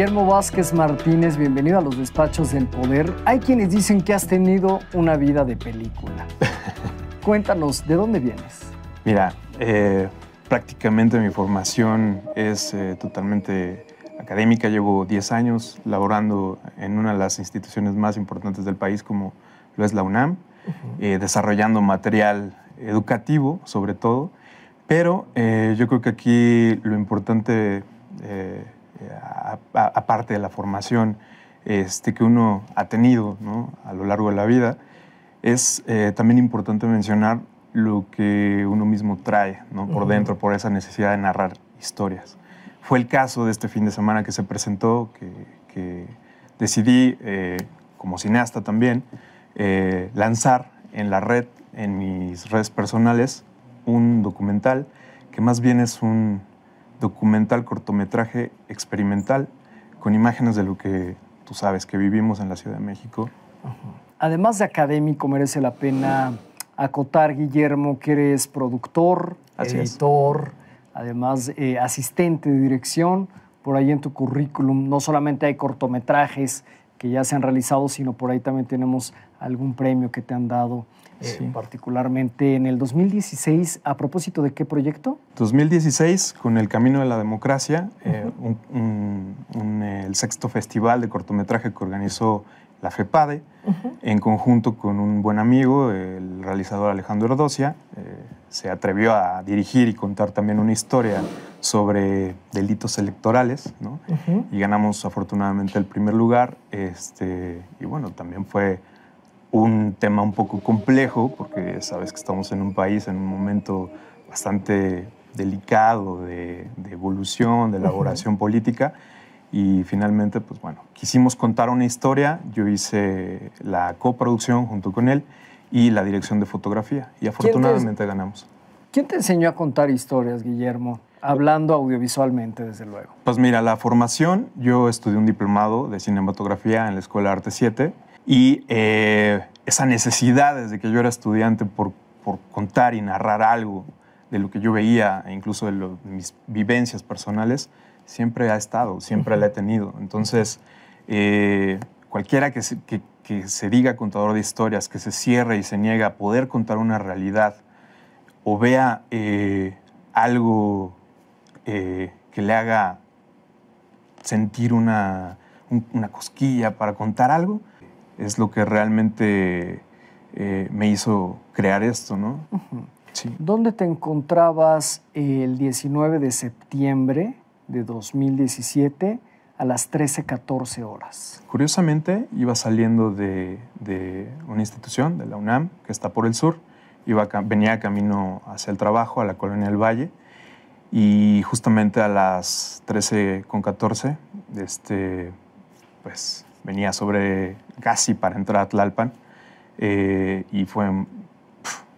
Guillermo Vázquez Martínez, bienvenido a los despachos del poder. Hay quienes dicen que has tenido una vida de película. Cuéntanos, ¿de dónde vienes? Mira, eh, prácticamente mi formación es eh, totalmente académica. Llevo 10 años laborando en una de las instituciones más importantes del país, como lo es la UNAM, eh, desarrollando material educativo, sobre todo. Pero yo creo que aquí lo importante aparte de la formación este, que uno ha tenido a lo largo de la vida, es eh, también importante mencionar lo que uno mismo trae por dentro, por esa necesidad de narrar historias. Fue el caso de este fin de semana que se presentó, que, decidí, eh, como cineasta también, eh, lanzar en la red, en mis redes personales, un documental que más bien es un documental cortometraje experimental con imágenes de lo que tú sabes que vivimos en la Ciudad de México. Además de académico, merece la pena acotar, Guillermo, que eres productor, editor, además eh, asistente de dirección. Por ahí en tu currículum no solamente hay cortometrajes que ya se han realizado, sino por ahí también tenemos algún premio que te han dado eh, particularmente en el 2016. ¿A propósito de qué proyecto? 2016, con El Camino de la Democracia, eh, el sexto festival de cortometraje que organizó la FEPADE, en conjunto con un buen amigo, el realizador Alejandro Erdocia, eh, se atrevió a dirigir y contar también una historia sobre delitos electorales, ¿no? Y ganamos afortunadamente el primer lugar. Este, y bueno, también fue un tema un poco complejo, porque sabes que estamos en un país en un momento bastante delicado de, evolución, de elaboración política, y finalmente, pues bueno, quisimos contar una historia, yo hice la coproducción junto con él y la dirección de fotografía, y afortunadamente ganamos. ¿Quién te enseñó a contar historias, Guillermo? Hablando audiovisualmente, desde luego. Pues mira, la formación, yo estudié un diplomado de cinematografía en la Escuela Arte 7 y eh, esa necesidad desde que yo era estudiante por, por, contar y narrar algo de lo que yo veía, e incluso de, mis vivencias personales, siempre ha estado, siempre la he tenido. Entonces, eh, cualquiera que se, que, se, diga contador de historias, que se cierre y se niega a poder contar una realidad o vea eh, algo que le haga sentir una, una cosquilla para contar algo, es lo que realmente eh, me hizo crear esto, ¿no? sí. ¿Dónde te encontrabas el 19 de septiembre de 2017 a las 13:14 horas? Curiosamente, iba saliendo de, una institución, de la UNAM, que está por el sur, iba, venía camino hacia el trabajo, a la colonia del Valle, y justamente a las 13:14, este, pues venía sobre casi para entrar a Tlalpan eh, y fue,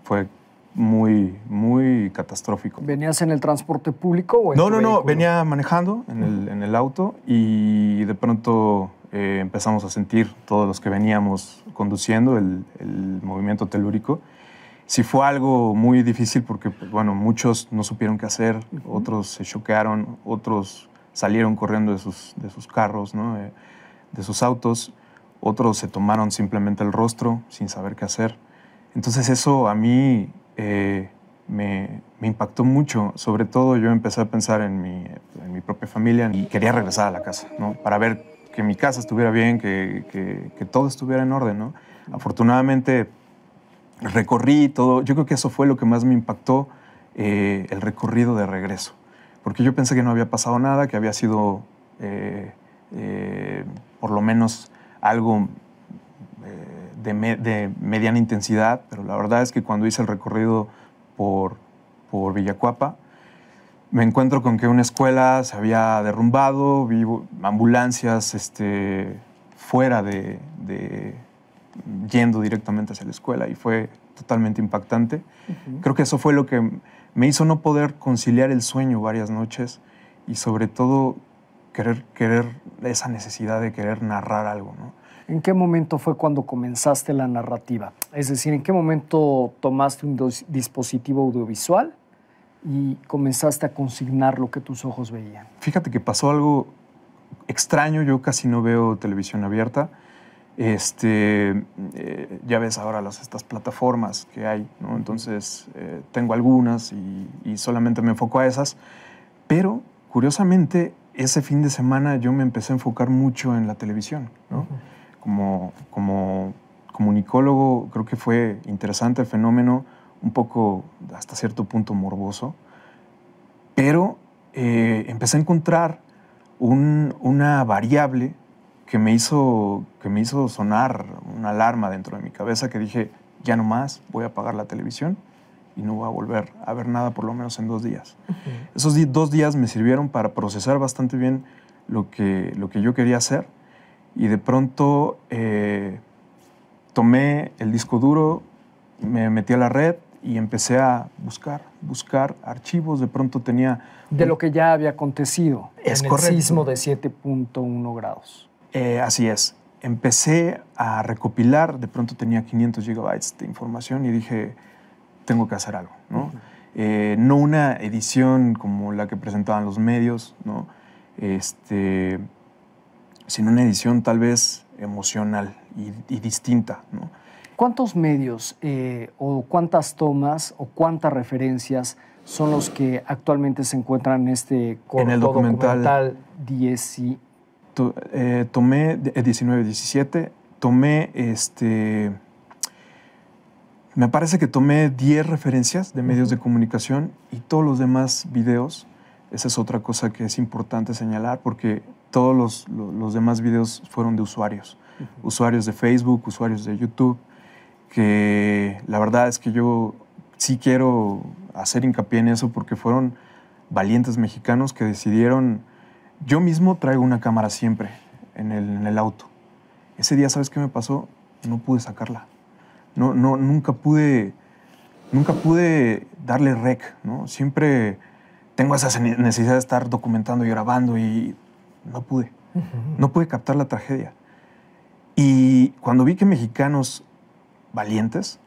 fue muy, muy catastrófico. ¿Venías en el transporte público o en No, no, no, venía manejando en el, en el, auto y de pronto eh, empezamos a sentir todos los que veníamos conduciendo el, el, movimiento telúrico. Sí fue algo muy difícil porque, pues, bueno, muchos no supieron qué hacer, otros se choquearon, otros salieron corriendo de sus, de sus carros, ¿no? Eh, de sus autos, otros se tomaron simplemente el rostro sin saber qué hacer. Entonces eso a mí eh, me, impactó mucho, sobre todo yo empecé a pensar en mi, propia familia y quería regresar a la casa, ¿no? Para ver que mi casa estuviera bien, que, que, todo estuviera en orden, ¿no? Afortunadamente recorrí todo, yo creo que eso fue lo que más me impactó, eh, el recorrido de regreso, porque yo pensé que no había pasado nada, que había sido... Eh, por lo menos algo eh, de, mediana intensidad, pero la verdad es que cuando hice el recorrido por, por Villacuapa, me encuentro con que una escuela se había derrumbado, vi ambulancias este, fuera de, yendo directamente hacia la escuela y fue totalmente impactante. Creo que eso fue lo que me hizo no poder conciliar el sueño varias noches y sobre todo querer, querer, esa necesidad de querer narrar algo, ¿no? ¿En qué momento fue cuando comenzaste la narrativa? Es decir, ¿en qué momento tomaste un dispositivo audiovisual y comenzaste a consignar lo que tus ojos veían? Fíjate que pasó algo extraño, yo casi no veo televisión abierta. Este, eh, ya ves ahora las, estas plataformas que hay, ¿no? Entonces, eh, tengo algunas y, solamente me enfoco a esas. Pero, curiosamente, ese fin de semana yo me empecé a enfocar mucho en la televisión, ¿no? Como, como comunicólogo, creo que fue interesante el fenómeno, un poco hasta cierto punto morboso, pero eh, empecé a encontrar una variable que me, hizo, que me hizo sonar una alarma dentro de mi cabeza que dije, ya no más, voy a apagar la televisión y no voy a volver a ver nada por lo menos en dos días. Esos dos días me sirvieron para procesar bastante bien lo que, lo que yo quería hacer y de pronto eh, tomé el disco duro, me metí a la red y empecé a buscar, buscar archivos. De pronto tenía... De lo que ya había acontecido es en el sismo de 7.1 grados. Eh, así es. Empecé a recopilar, de pronto tenía 500 gigabytes de información y dije, tengo que hacer algo, ¿no? Eh, no una edición como la que presentaban los medios, ¿no? Este, sino una edición tal vez emocional y, distinta, ¿no? ¿Cuántos medios eh, o cuántas tomas o cuántas referencias son los que actualmente se encuentran en este corto en el documental, documental 10 eh, tomé 19, 17, eh, tomé este. Me parece que tomé 10 referencias de medios de comunicación y todos los demás videos. Esa es otra cosa que es importante señalar porque todos los, los demás videos fueron de usuarios. Usuarios de Facebook, usuarios de YouTube, que la verdad es que yo sí quiero hacer hincapié en eso porque fueron valientes mexicanos que decidieron yo mismo traigo una cámara siempre en el, auto. Ese día, ¿sabes qué me pasó? No pude sacarla. No, no, nunca pude, nunca pude darle rec, ¿no? Siempre tengo esa necesidad de estar documentando y grabando y no pude. No pude captar la tragedia. Y cuando vi que mexicanos valientes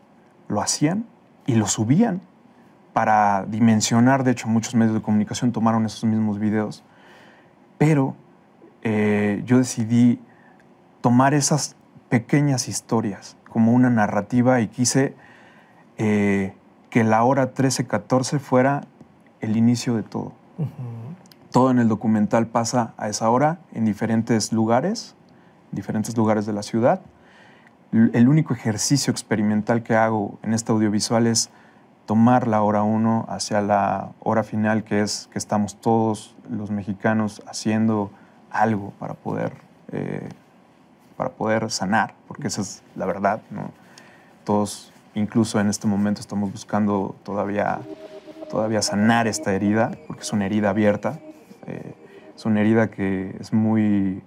lo hacían y lo subían para dimensionar, de hecho muchos medios de comunicación tomaron esos mismos videos, pero eh, yo decidí tomar esas pequeñas historias como una narrativa y quise eh, que la hora 13-14 fuera el inicio de todo. Todo en el documental pasa a esa hora en diferentes lugares, diferentes lugares de la ciudad. El único ejercicio experimental que hago en este audiovisual es tomar la hora uno hacia la hora final, que es que estamos todos los mexicanos haciendo algo para poder, eh, para poder sanar, porque esa es la verdad. Todos, incluso en este momento, estamos buscando todavía, todavía sanar esta herida, porque es una herida abierta, es una herida que es muy...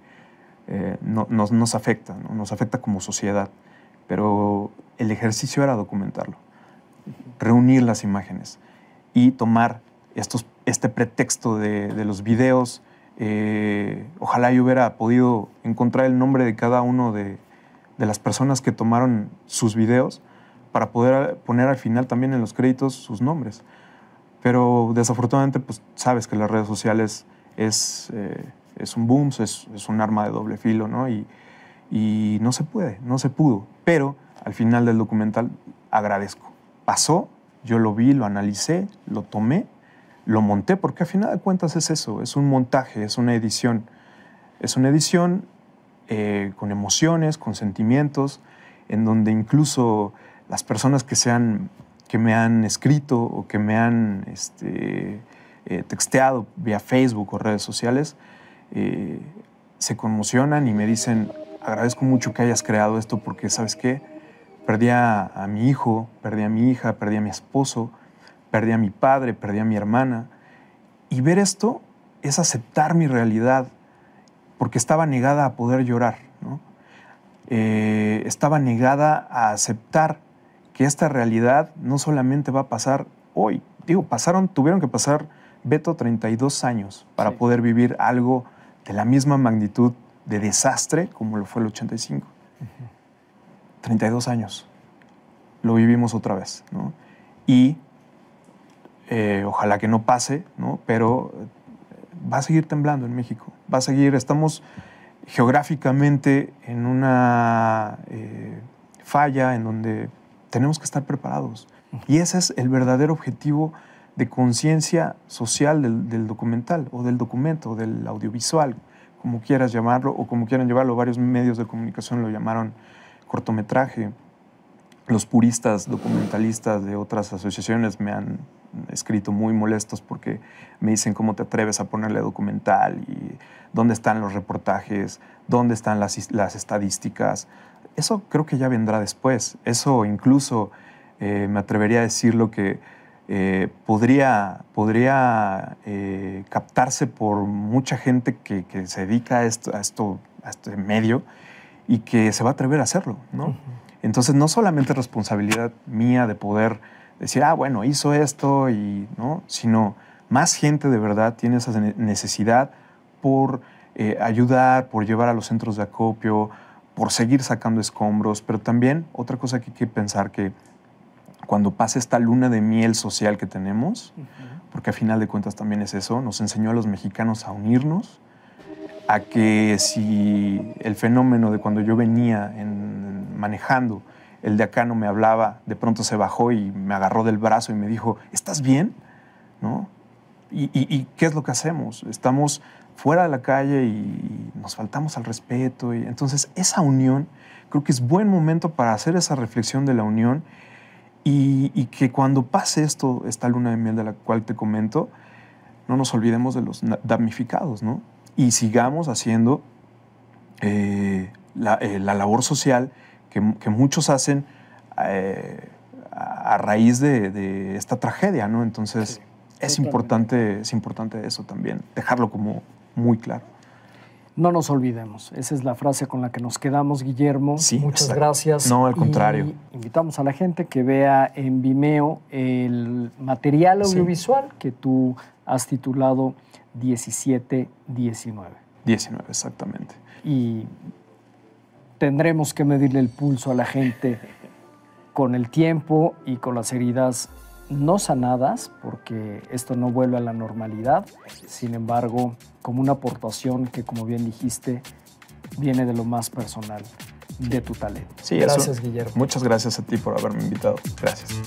Eh, nos, nos afecta, ¿no? nos afecta como sociedad, pero el ejercicio era documentarlo reunir las imágenes y tomar estos, este pretexto de, los videos. Eh, ojalá yo hubiera podido encontrar el nombre de cada uno de, las personas que tomaron sus videos para poder poner al final también en los créditos sus nombres. Pero desafortunadamente, pues sabes que las redes sociales es, eh, es un boom, es, es, un arma de doble filo, ¿no? Y, y no se puede, no se pudo. Pero al final del documental agradezco pasó, yo lo vi, lo analicé, lo tomé, lo monté, porque al final de cuentas es eso, es un montaje, es una edición. Es una edición eh, con emociones, con sentimientos, en donde incluso las personas que, que me han escrito o que me han este, eh, texteado vía Facebook o redes sociales, eh, se conmocionan y me dicen, agradezco mucho que hayas creado esto porque, ¿sabes qué? Perdí a, mi hijo, perdí a mi hija, perdí a mi esposo, perdí a mi padre, perdí a mi hermana. Y ver esto es aceptar mi realidad, porque estaba negada a poder llorar, eh, estaba negada a aceptar que esta realidad no solamente va a pasar hoy. Digo, pasaron, tuvieron que pasar, Beto, 32 años para poder vivir algo de la misma magnitud de desastre como lo fue el 85. 32 años. Lo vivimos otra vez, Y eh, ojalá que no pase, ¿no? Pero va a seguir temblando en México. Va a seguir, estamos geográficamente en una eh, falla en donde tenemos que estar preparados. Y ese es el verdadero objetivo de conciencia social del, documental o del documento, del audiovisual, como quieras llamarlo o como quieran llevarlo. Varios medios de comunicación lo llamaron cortometraje. Los puristas documentalistas de otras asociaciones me han escrito muy molestos porque me dicen cómo te atreves a ponerle documental y dónde están los reportajes, dónde están las, estadísticas. Eso creo que ya vendrá después. Eso incluso eh, me atrevería a decir lo que eh, podría, podría eh, captarse por mucha gente que, que se dedica a esto, a esto, a este medio y que se va a atrever a hacerlo. ¿no? Entonces, no solamente responsabilidad mía de poder decir, ah, bueno, hizo esto, y, ¿no? sino más gente de verdad tiene esa necesidad por ayudar, por llevar a los centros de acopio, por seguir sacando escombros, pero también otra cosa que hay que pensar que cuando pase esta luna de miel social que tenemos, porque a final de cuentas también es eso, nos enseñó a los mexicanos a unirnos, a que si el fenómeno de cuando yo venía en, manejando, el de acá no me hablaba, de pronto se bajó y me agarró del brazo y me dijo, ¿estás bien? ¿No? ¿Y, y qué es lo que hacemos? Estamos fuera de la calle y nos faltamos al respeto. Y entonces esa unión, creo que es buen momento para hacer esa reflexión de la unión y, que cuando pase esto, esta luna de miel de la cual te comento, no nos olvidemos de los damnificados, ¿no? Y sigamos haciendo eh, eh, la, labor social que, muchos hacen eh, a raíz de, esta tragedia, ¿no? Entonces, es, importante, es importante eso también, dejarlo como muy claro. No nos olvidemos. Esa es la frase con la que nos quedamos, Guillermo. Sí, Muchas gracias. No, al contrario. invitamos a la gente que vea en Vimeo el material audiovisual que tú has titulado 1719. 19, exactamente. Y tendremos que medirle el pulso a la gente con el tiempo y con las heridas no sanadas, porque esto no vuelve a la normalidad, sin embargo, como una aportación que, como bien dijiste, viene de lo más personal de tu talento. Sí, gracias, Guillermo. Muchas gracias a ti por haberme invitado. Gracias.